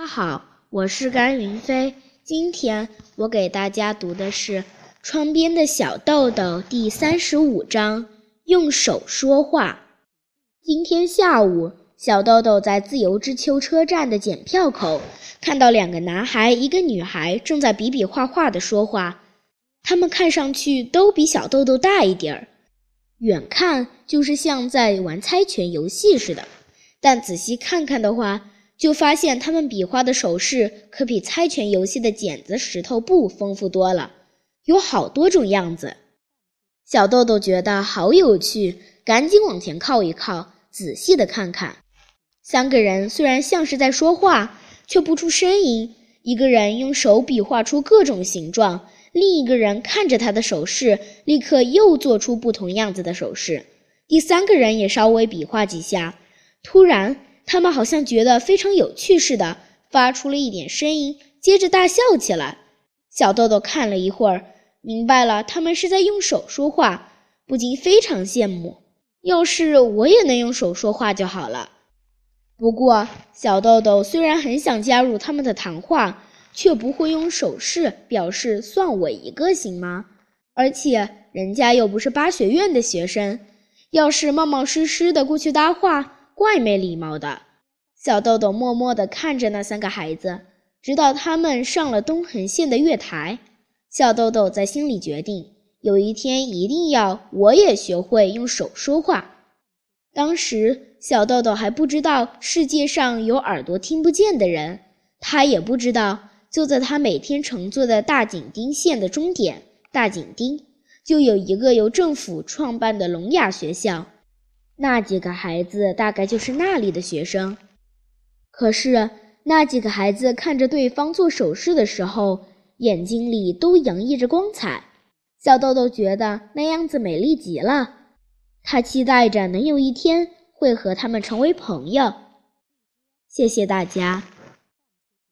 大家好，我是甘云飞。今天我给大家读的是《窗边的小豆豆》第三十五章：用手说话。今天下午，小豆豆在自由之丘车站的检票口看到两个男孩、一个女孩正在比比划划的说话。他们看上去都比小豆豆大一点儿，远看就是像在玩猜拳游戏似的，但仔细看看的话，就发现他们比划的手势可比猜拳游戏的剪子石头布丰富多了，有好多种样子。小豆豆觉得好有趣，赶紧往前靠一靠，仔细的看看。三个人虽然像是在说话，却不出声音。一个人用手比划出各种形状，另一个人看着他的手势，立刻又做出不同样子的手势。第三个人也稍微比划几下，突然。他们好像觉得非常有趣似的，发出了一点声音，接着大笑起来。小豆豆看了一会儿，明白了他们是在用手说话，不禁非常羡慕。要是我也能用手说话就好了。不过，小豆豆虽然很想加入他们的谈话，却不会用手势表示“算我一个”，行吗？而且人家又不是巴学院的学生，要是冒冒失失的过去搭话。怪没礼貌的，小豆豆默默地看着那三个孩子，直到他们上了东横线的月台。小豆豆在心里决定，有一天一定要我也学会用手说话。当时，小豆豆还不知道世界上有耳朵听不见的人，他也不知道，就在他每天乘坐的大井町线的终点大井町，就有一个由政府创办的聋哑学校。那几个孩子大概就是那里的学生，可是那几个孩子看着对方做手势的时候，眼睛里都洋溢着光彩。小豆豆觉得那样子美丽极了，他期待着能有一天会和他们成为朋友。谢谢大家。